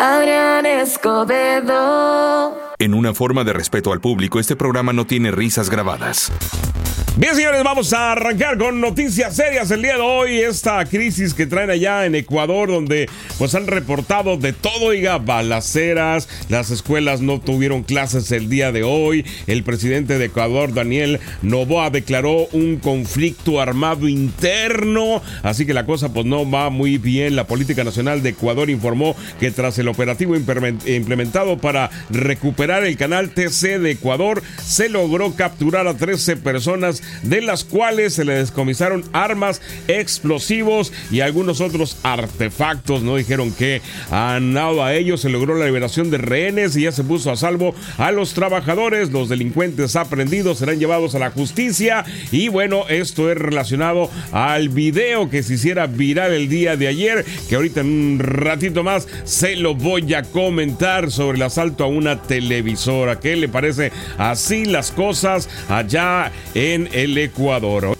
Adrián Escobedo. En una forma de respeto al público, este programa no tiene risas grabadas. Bien, señores, vamos a arrancar con noticias serias el día de hoy. Esta crisis que traen allá en Ecuador, donde pues han reportado de todo, diga, balaceras, las escuelas no tuvieron clases el día de hoy. El presidente de Ecuador, Daniel Novoa, declaró un conflicto armado interno. Así que la cosa pues no va muy bien. La Política Nacional de Ecuador informó que tras el operativo implementado para recuperar el canal TC de Ecuador, se logró capturar a 13 personas de las cuales se le descomisaron armas, explosivos y algunos otros artefactos. No dijeron que han dado a ellos se logró la liberación de rehenes y ya se puso a salvo a los trabajadores. Los delincuentes aprendidos serán llevados a la justicia. Y bueno, esto es relacionado al video que se hiciera viral el día de ayer, que ahorita en un ratito más se lo voy a comentar sobre el asalto a una televisora. ¿Qué le parece así las cosas allá en el Ecuador.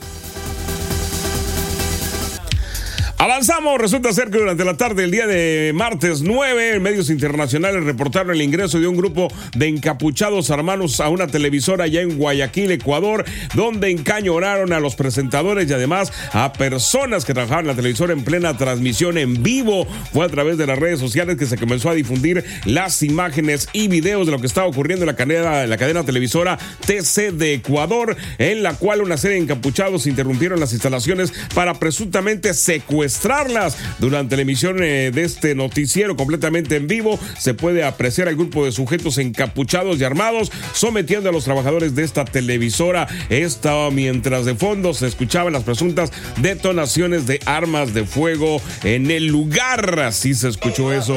Avanzamos, resulta ser que durante la tarde del día de martes 9, medios internacionales reportaron el ingreso de un grupo de encapuchados hermanos a una televisora allá en Guayaquil, Ecuador, donde encañonaron a los presentadores y además a personas que trabajaban en la televisora en plena transmisión en vivo. Fue a través de las redes sociales que se comenzó a difundir las imágenes y videos de lo que estaba ocurriendo en la cadena, la cadena televisora TC de Ecuador, en la cual una serie de encapuchados interrumpieron las instalaciones para presuntamente secuestrar durante la emisión eh, de este noticiero completamente en vivo, se puede apreciar al grupo de sujetos encapuchados y armados sometiendo a los trabajadores de esta televisora. Esta mientras de fondo se escuchaban las presuntas detonaciones de armas de fuego en el lugar. Así se escuchó eso.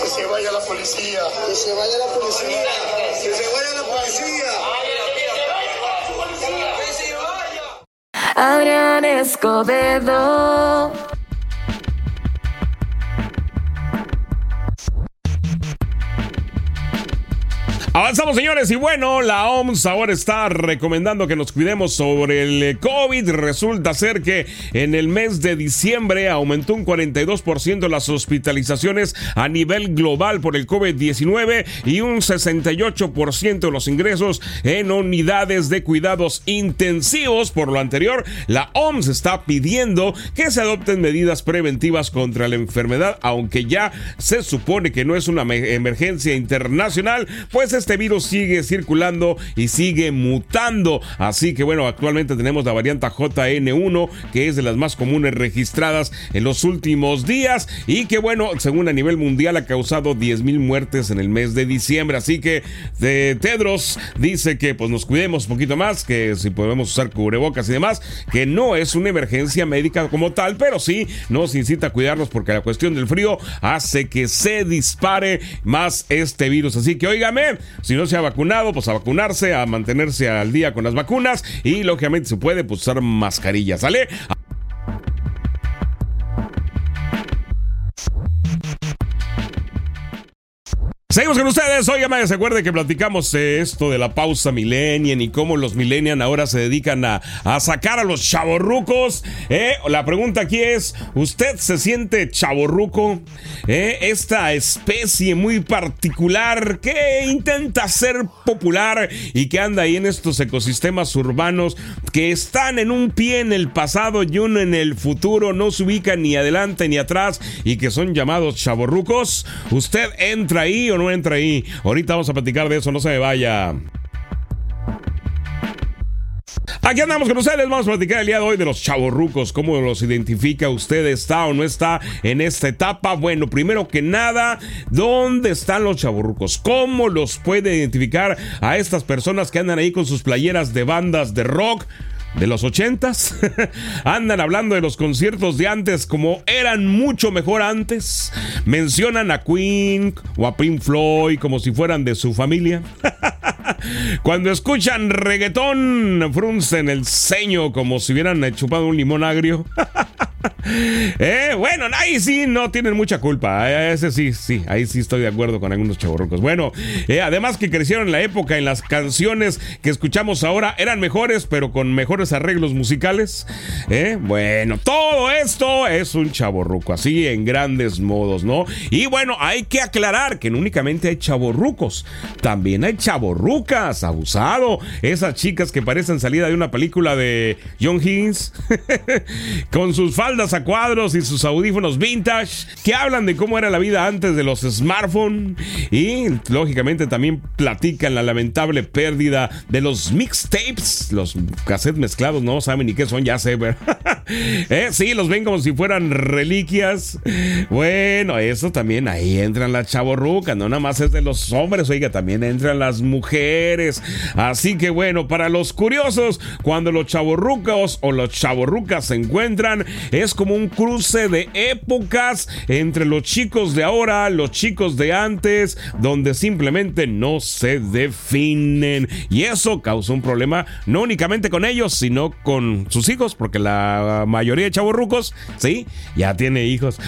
Que se vaya la policía, que se vaya la policía, Adrián Escobedo. Avanzamos, señores, y bueno, la OMS ahora está recomendando que nos cuidemos sobre el eh, COVID. Resulta ser que en el mes de diciembre aumentó un 42% las hospitalizaciones a nivel global por el COVID-19 y un 68% de los ingresos en unidades de cuidados intensivos. Por lo anterior, la OMS está pidiendo que se adopten medidas preventivas contra la enfermedad, aunque ya se supone que no es una emergencia internacional, pues es este virus sigue circulando y sigue mutando. Así que bueno, actualmente tenemos la variante JN1, que es de las más comunes registradas en los últimos días y que bueno, según a nivel mundial ha causado 10.000 muertes en el mes de diciembre. Así que de Tedros dice que pues nos cuidemos un poquito más, que si podemos usar cubrebocas y demás, que no es una emergencia médica como tal, pero sí nos incita a cuidarnos porque la cuestión del frío hace que se dispare más este virus. Así que óigame, si no se ha vacunado, pues a vacunarse, a mantenerse al día con las vacunas y lógicamente se puede pues, usar mascarillas, ¿sale? Seguimos con ustedes. Oigan, se acuerde que platicamos esto de la pausa millennial y cómo los millennials ahora se dedican a, sacar a los chavorrucos. Eh, la pregunta aquí es: ¿Usted se siente chavorruco? Eh, esta especie muy particular que intenta ser popular y que anda ahí en estos ecosistemas urbanos que están en un pie en el pasado y uno en el futuro, no se ubican ni adelante ni atrás y que son llamados chavorrucos. ¿Usted entra ahí o no? Entra ahí. Ahorita vamos a platicar de eso, no se me vaya. Aquí andamos con ustedes, vamos a platicar el día de hoy de los chavorrucos, cómo los identifica usted, está o no está en esta etapa. Bueno, primero que nada, ¿dónde están los chavorrucos? ¿Cómo los puede identificar a estas personas que andan ahí con sus playeras de bandas de rock? De los ochentas. Andan hablando de los conciertos de antes como eran mucho mejor antes. Mencionan a Queen o a Pink Floyd como si fueran de su familia. Cuando escuchan reggaetón, fruncen el ceño como si hubieran chupado un limón agrio. Eh, bueno, ahí sí no tienen mucha culpa. Eh, ese sí, sí, ahí sí estoy de acuerdo con algunos chavorrucos. Bueno, eh, además que crecieron en la época en las canciones que escuchamos ahora eran mejores, pero con mejores arreglos musicales. Bueno, todo esto es un chaborruco, así en grandes modos, ¿no? Y bueno, hay que aclarar que no únicamente hay chaborrucos, también hay chaborrucas, abusado. Esas chicas que parecen salida de una película de John Higgins, con sus faldas a cuadros y sus audífonos vintage que hablan de cómo era la vida antes de los smartphones y lógicamente también platican la lamentable pérdida de los mixtapes, los cassettes mezclados, no saben ni qué son, ya sé, ¿Eh? sí, los ven como si fueran reliquias. Bueno, eso también ahí entran las chavorrucas, no nada más es de los hombres, oiga, también entran las mujeres. Así que bueno, para los curiosos, cuando los chavorrucos o los chavorrucas se encuentran, es como un cruce de épocas entre los chicos de ahora, los chicos de antes, donde simplemente no se definen. Y eso causa un problema no únicamente con ellos, sino con sus hijos, porque la mayoría de chavorrucos, sí, ya tiene hijos.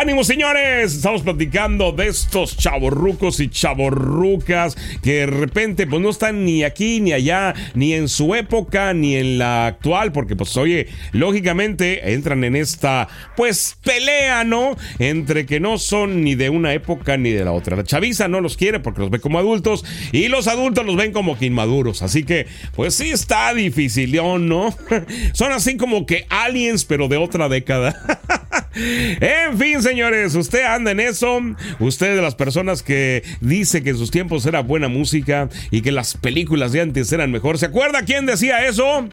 ¡Ánimo, señores! Estamos platicando de estos chavorrucos y chavorrucas que de repente pues no están ni aquí ni allá, ni en su época, ni en la actual, porque pues oye, lógicamente entran en esta pues pelea, ¿no? Entre que no son ni de una época ni de la otra. La chaviza no los quiere porque los ve como adultos y los adultos los ven como que inmaduros. Así que pues sí está difícil, ¿no? son así como que aliens, pero de otra década. en fin, señores, usted anda en eso. Usted de las personas que dice que en sus tiempos era buena música y que las películas de antes eran mejor. ¿Se acuerda quién decía eso?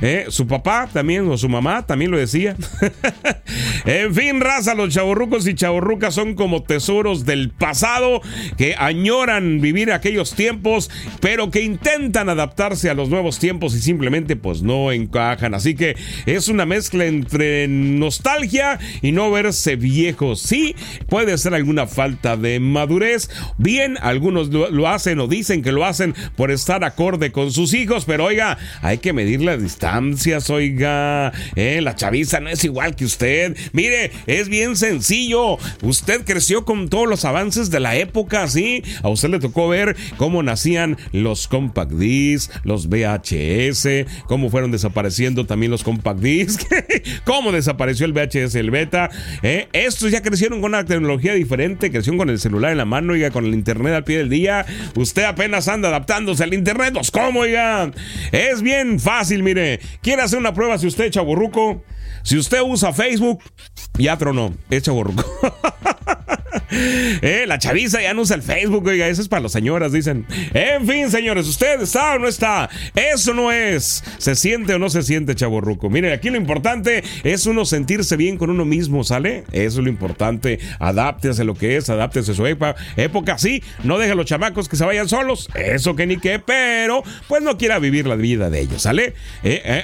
¿Eh? Su papá también o su mamá también lo decía. en fin, raza, los chavorrucos y chavorrucas son como tesoros del pasado que añoran vivir aquellos tiempos, pero que intentan adaptarse a los nuevos tiempos y simplemente pues no encajan. Así que es una mezcla entre nostalgia y no verse viejos. Sí, puede ser alguna falta de madurez. Bien, algunos lo, hacen o dicen que lo hacen por estar acorde con sus hijos, pero oiga, hay que medir las distancias, oiga. Eh, la chaviza no es igual que usted. Mire, es bien sencillo. Usted creció con todos los avances de la época, ¿sí? A usted le tocó ver cómo nacían los compact discs, los VHS, cómo fueron desapareciendo también los compact discs, cómo desapareció el VHS, el ¿eh? Estos ya crecieron con una tecnología diferente, crecieron con el celular en la mano, y con el internet al pie del día. Usted apenas anda adaptándose al internet, pues cómo, oiga. Es bien fácil, mire. ¿Quiere hacer una prueba si usted chaburruco? Si usted usa Facebook, ya tronó, es chaburruco. Eh, la chaviza ya no usa el Facebook, oiga, eso es para las señoras, dicen. En fin, señores, ¿usted está o no está? Eso no es. ¿Se siente o no se siente, chaborruco? Mire, aquí lo importante es uno sentirse bien con uno mismo, ¿sale? Eso es lo importante. Adáptese a lo que es, adáptese a su época. Sí, no deje a los chamacos que se vayan solos. Eso que ni qué, pero pues no quiera vivir la vida de ellos, ¿sale? Eh, eh,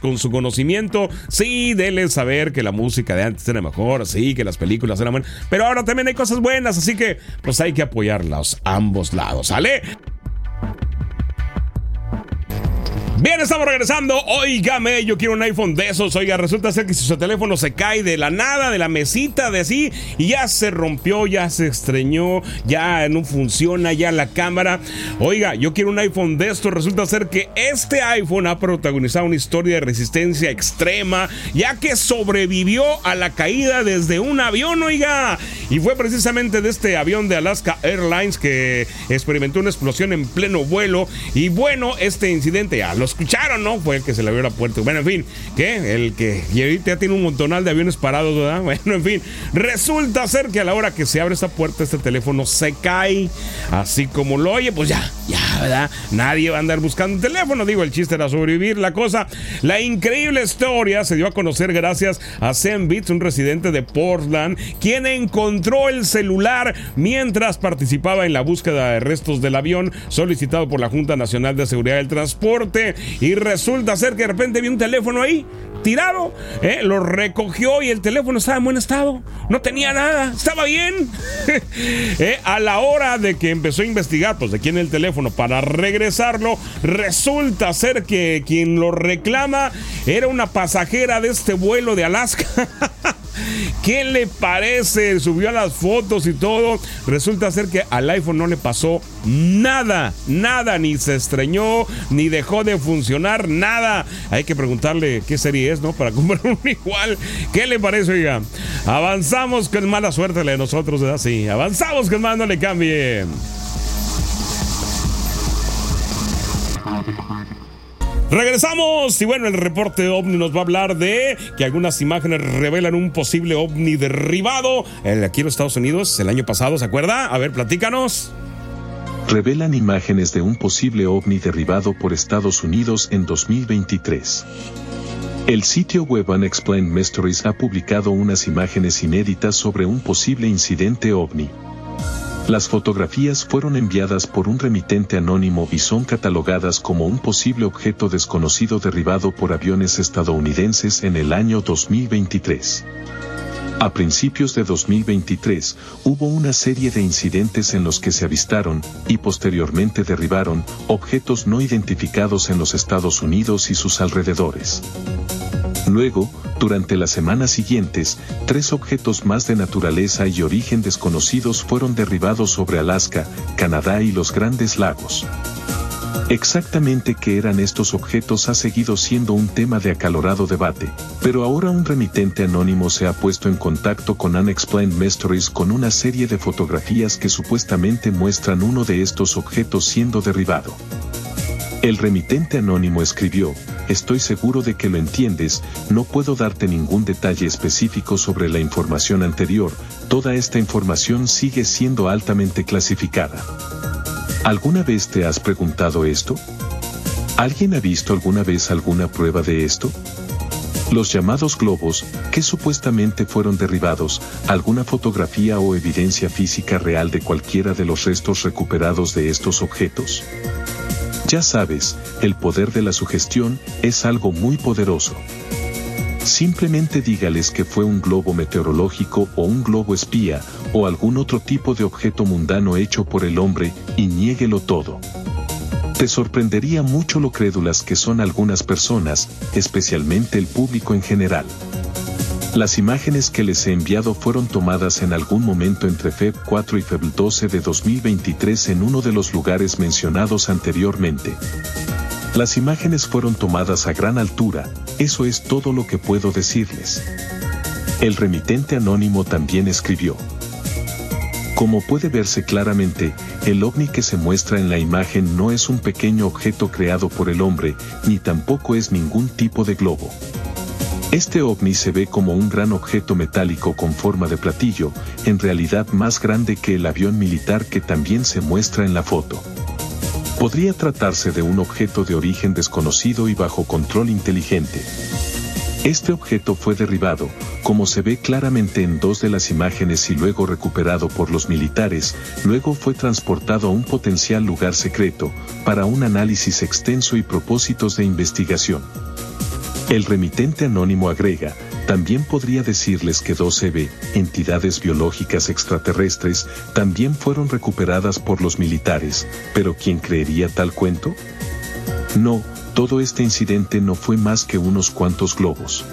con su conocimiento. Sí, denle saber que la música de antes era mejor, sí, que las películas eran buenas. Pero ahora también hay cosas buenas, así que pues hay que apoyarlos ambos lados, ¿sale? Bien, estamos regresando. Óigame, yo quiero un iPhone de esos. Oiga, resulta ser que si su teléfono se cae de la nada, de la mesita, de así, y ya se rompió, ya se estreñó, ya no funciona, ya la cámara. Oiga, yo quiero un iPhone de estos. Resulta ser que este iPhone ha protagonizado una historia de resistencia extrema, ya que sobrevivió a la caída desde un avión, oiga. Y fue precisamente de este avión de Alaska Airlines que experimentó una explosión en pleno vuelo. Y bueno, este incidente ya los escucharon, ¿no? Fue el que se le abrió la puerta. Bueno, en fin, ¿qué? El que y ahorita tiene un montonal de aviones parados, ¿verdad? Bueno, en fin, resulta ser que a la hora que se abre esta puerta, este teléfono se cae, así como lo oye, pues ya, ya, ¿verdad? Nadie va a andar buscando un teléfono, digo, el chiste era sobrevivir, la cosa. La increíble historia se dio a conocer gracias a Sam Beats, un residente de Portland, quien encontró el celular mientras participaba en la búsqueda de restos del avión solicitado por la Junta Nacional de Seguridad del Transporte. Y resulta ser que de repente vi un teléfono ahí tirado, ¿eh? lo recogió y el teléfono estaba en buen estado, no tenía nada, estaba bien. ¿Eh? A la hora de que empezó a investigar, pues de quién el teléfono para regresarlo, resulta ser que quien lo reclama era una pasajera de este vuelo de Alaska. ¿Qué le parece? Subió las fotos y todo. Resulta ser que al iPhone no le pasó nada, nada, ni se estreñó, ni dejó de funcionar, nada. Hay que preguntarle qué serie es, ¿no? Para comprar un igual. ¿Qué le parece, oiga? Avanzamos, es mala suerte la de nosotros, ¿verdad? Sí, avanzamos, que más no le cambie. Regresamos y bueno, el reporte OVNI nos va a hablar de que algunas imágenes revelan un posible OVNI derribado aquí en los Estados Unidos el año pasado, ¿se acuerda? A ver, platícanos. Revelan imágenes de un posible OVNI derribado por Estados Unidos en 2023. El sitio web Unexplained Mysteries ha publicado unas imágenes inéditas sobre un posible incidente OVNI. Las fotografías fueron enviadas por un remitente anónimo y son catalogadas como un posible objeto desconocido derribado por aviones estadounidenses en el año 2023. A principios de 2023, hubo una serie de incidentes en los que se avistaron, y posteriormente derribaron, objetos no identificados en los Estados Unidos y sus alrededores. Luego, durante las semanas siguientes, tres objetos más de naturaleza y origen desconocidos fueron derribados sobre Alaska, Canadá y los Grandes Lagos. Exactamente qué eran estos objetos ha seguido siendo un tema de acalorado debate, pero ahora un remitente anónimo se ha puesto en contacto con Unexplained Mysteries con una serie de fotografías que supuestamente muestran uno de estos objetos siendo derribado. El remitente anónimo escribió, estoy seguro de que lo entiendes, no puedo darte ningún detalle específico sobre la información anterior, toda esta información sigue siendo altamente clasificada. ¿Alguna vez te has preguntado esto? ¿Alguien ha visto alguna vez alguna prueba de esto? Los llamados globos, que supuestamente fueron derribados, alguna fotografía o evidencia física real de cualquiera de los restos recuperados de estos objetos. Ya sabes, el poder de la sugestión es algo muy poderoso. Simplemente dígales que fue un globo meteorológico o un globo espía, o algún otro tipo de objeto mundano hecho por el hombre, y niéguelo todo. Te sorprendería mucho lo crédulas que son algunas personas, especialmente el público en general. Las imágenes que les he enviado fueron tomadas en algún momento entre Feb 4 y Feb 12 de 2023 en uno de los lugares mencionados anteriormente. Las imágenes fueron tomadas a gran altura, eso es todo lo que puedo decirles. El remitente anónimo también escribió. Como puede verse claramente, el ovni que se muestra en la imagen no es un pequeño objeto creado por el hombre, ni tampoco es ningún tipo de globo. Este ovni se ve como un gran objeto metálico con forma de platillo, en realidad más grande que el avión militar que también se muestra en la foto. Podría tratarse de un objeto de origen desconocido y bajo control inteligente. Este objeto fue derribado, como se ve claramente en dos de las imágenes y luego recuperado por los militares, luego fue transportado a un potencial lugar secreto, para un análisis extenso y propósitos de investigación. El remitente anónimo agrega, también podría decirles que 12B, entidades biológicas extraterrestres, también fueron recuperadas por los militares, pero ¿quién creería tal cuento? No, todo este incidente no fue más que unos cuantos globos.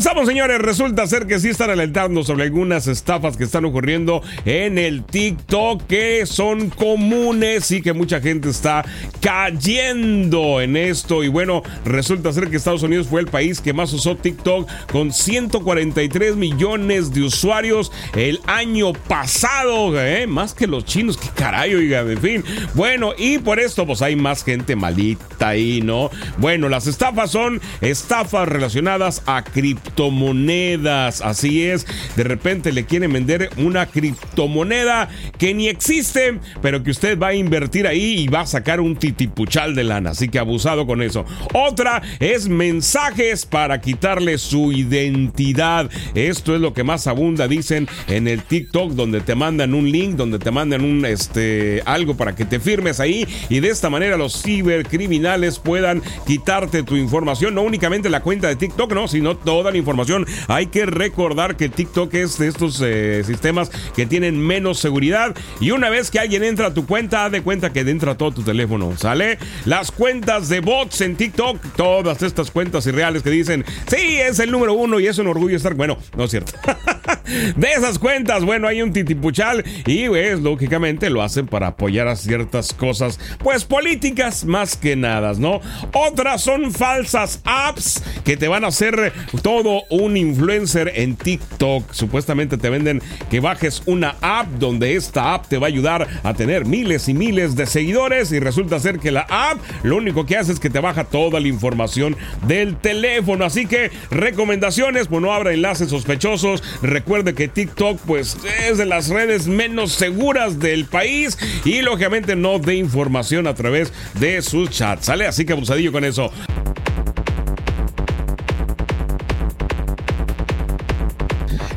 Avanzamos, señores. Resulta ser que sí están alentando sobre algunas estafas que están ocurriendo en el TikTok que son comunes y que mucha gente está cayendo en esto. Y bueno, resulta ser que Estados Unidos fue el país que más usó TikTok con 143 millones de usuarios el año pasado. ¿eh? Más que los chinos. Qué caray, oiga. En fin. Bueno, y por esto, pues hay más gente malita ahí, ¿no? Bueno, las estafas son estafas relacionadas a cripto criptomonedas. Así es, de repente le quieren vender una criptomoneda que ni existe, pero que usted va a invertir ahí y va a sacar un titipuchal de lana. Así que abusado con eso. Otra es mensajes para quitarle su identidad. Esto es lo que más abunda, dicen en el TikTok, donde te mandan un link, donde te mandan un este algo para que te firmes ahí y de esta manera los cibercriminales puedan quitarte tu información, no únicamente la cuenta de TikTok, no, sino toda la información. Hay que recordar que TikTok es de estos eh, sistemas que tienen menos seguridad y una vez que alguien entra a tu cuenta, haz de cuenta que entra todo tu teléfono, ¿sale? Las cuentas de bots en TikTok, todas estas cuentas irreales que dicen, sí, es el número uno y es un orgullo estar, bueno, no es cierto. de esas cuentas, bueno, hay un titipuchal y pues lógicamente lo hacen para apoyar a ciertas cosas, pues políticas más que nada, ¿no? Otras son falsas apps que te van a hacer todo un influencer en TikTok. Supuestamente te venden que bajes una app donde esta app te va a ayudar a tener miles y miles de seguidores y resulta ser que la app lo único que hace es que te baja toda la información del teléfono. Así que recomendaciones, pues no abra enlaces sospechosos. Recuerde que TikTok pues es de las redes menos seguras del país y lógicamente no dé información a través de sus chats. ¿Sale? Así que abusadillo con eso.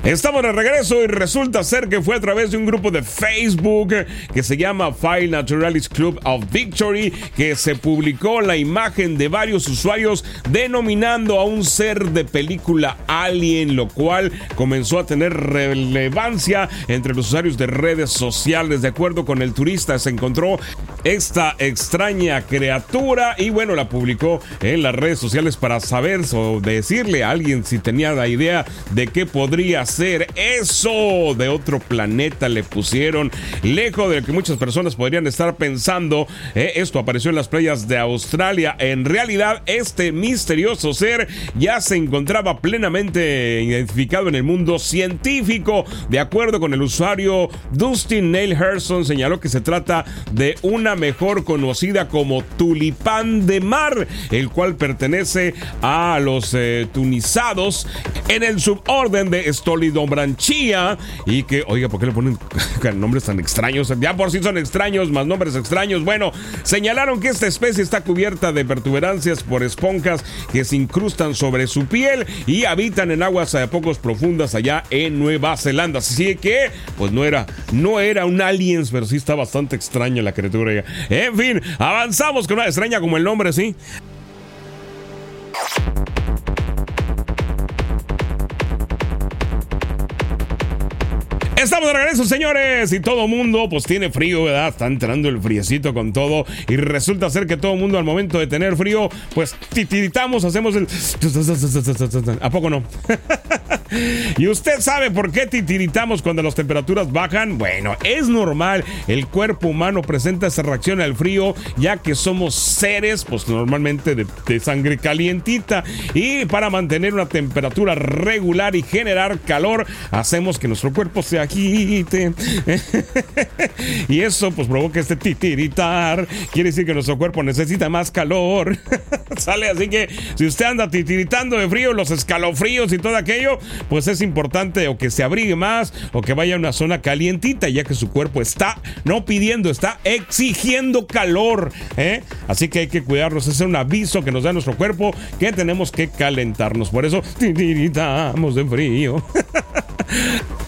Estamos de regreso y resulta ser que fue a través de un grupo de Facebook que se llama File Naturalist Club of Victory que se publicó la imagen de varios usuarios denominando a un ser de película Alien, lo cual comenzó a tener relevancia entre los usuarios de redes sociales. De acuerdo con el turista, se encontró esta extraña criatura y bueno, la publicó en las redes sociales para saber o decirle a alguien si tenía la idea de qué podría ser eso. De otro planeta le pusieron lejos de lo que muchas personas podrían estar pensando eh, esto apareció en las playas de Australia. En realidad este misterioso ser ya se encontraba plenamente identificado en el mundo científico. De acuerdo con el usuario Dustin Neil Herson señaló que se trata de una mejor conocida como tulipán de mar el cual pertenece a los eh, tunizados en el suborden de Stoli Branchía y que, oiga, ¿por qué le ponen nombres tan extraños? Ya por sí son extraños, más nombres extraños. Bueno, señalaron que esta especie está cubierta de pertuberancias por esponjas que se incrustan sobre su piel y habitan en aguas a pocos profundas allá en Nueva Zelanda. Así que, pues no era, no era un aliens, pero sí está bastante extraña la criatura. En fin, avanzamos con una extraña como el nombre, sí. Estamos de regreso, señores. Y todo mundo, pues tiene frío, ¿verdad? Está entrando el friecito con todo. Y resulta ser que todo mundo, al momento de tener frío, pues titiritamos, hacemos el. ¿A poco no? ¿Y usted sabe por qué titiritamos cuando las temperaturas bajan? Bueno, es normal. El cuerpo humano presenta esa reacción al frío, ya que somos seres, pues normalmente de, de sangre calientita. Y para mantener una temperatura regular y generar calor, hacemos que nuestro cuerpo se agite. y eso, pues provoca este titiritar. Quiere decir que nuestro cuerpo necesita más calor. Sale así que si usted anda titiritando de frío, los escalofríos y todo aquello, pues es importante o que se abrigue más o que vaya a una zona calientita, ya que su cuerpo está no pidiendo, está exigiendo calor. ¿eh? Así que hay que cuidarnos. Ese es un aviso que nos da nuestro cuerpo que tenemos que calentarnos. Por eso titiritamos de frío.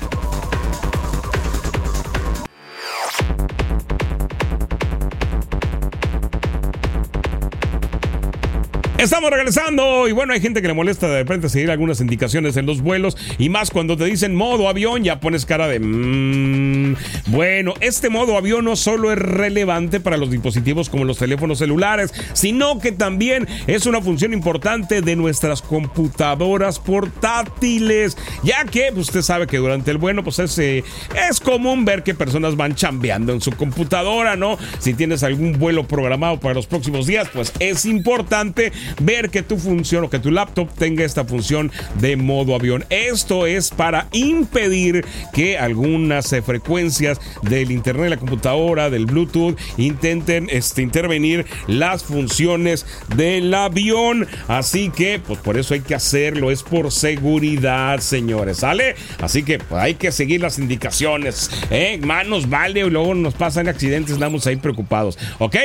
Estamos regresando y bueno, hay gente que le molesta de repente seguir algunas indicaciones en los vuelos y más cuando te dicen modo avión, ya pones cara de... Mmm. Bueno, este modo avión no solo es relevante para los dispositivos como los teléfonos celulares, sino que también es una función importante de nuestras computadoras portátiles, ya que pues, usted sabe que durante el vuelo pues es, eh, es común ver que personas van chambeando en su computadora, ¿no? Si tienes algún vuelo programado para los próximos días, pues es importante ver que tu función o que tu laptop tenga esta función de modo avión. Esto es para impedir que algunas eh, frecuencias del internet la computadora, del Bluetooth, intenten este, intervenir las funciones del avión. Así que, pues por eso hay que hacerlo, es por seguridad, señores, ¿sale? Así que pues, hay que seguir las indicaciones, ¿eh? Manos vale, luego nos pasan accidentes, estamos ahí preocupados, ¿ok?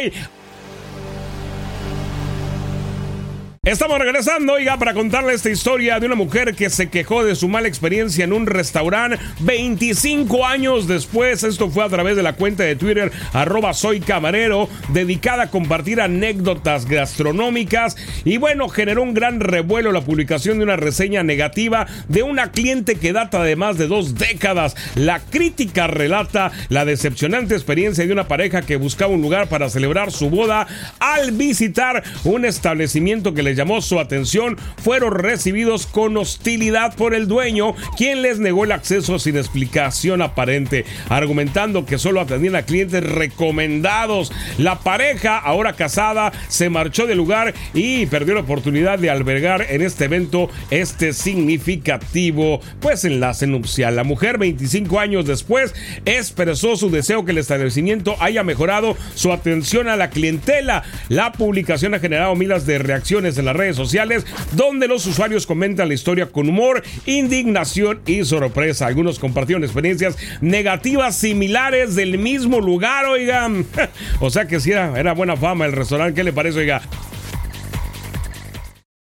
Estamos regresando, oiga, para contarle esta historia de una mujer que se quejó de su mala experiencia en un restaurante 25 años después. Esto fue a través de la cuenta de Twitter arroba soy camarero, dedicada a compartir anécdotas gastronómicas. Y bueno, generó un gran revuelo la publicación de una reseña negativa de una cliente que data de más de dos décadas. La crítica relata la decepcionante experiencia de una pareja que buscaba un lugar para celebrar su boda al visitar un establecimiento que le llamó su atención fueron recibidos con hostilidad por el dueño, quien les negó el acceso sin explicación aparente, argumentando que solo atendían a clientes recomendados. La pareja, ahora casada, se marchó del lugar y perdió la oportunidad de albergar en este evento este significativo pues enlace nupcial. La mujer, 25 años después, expresó su deseo que el establecimiento haya mejorado su atención a la clientela. La publicación ha generado miles de reacciones en las redes sociales, donde los usuarios comentan la historia con humor, indignación y sorpresa. Algunos compartieron experiencias negativas similares del mismo lugar, oigan. o sea que sí, era, era buena fama el restaurante. ¿Qué le parece, oiga?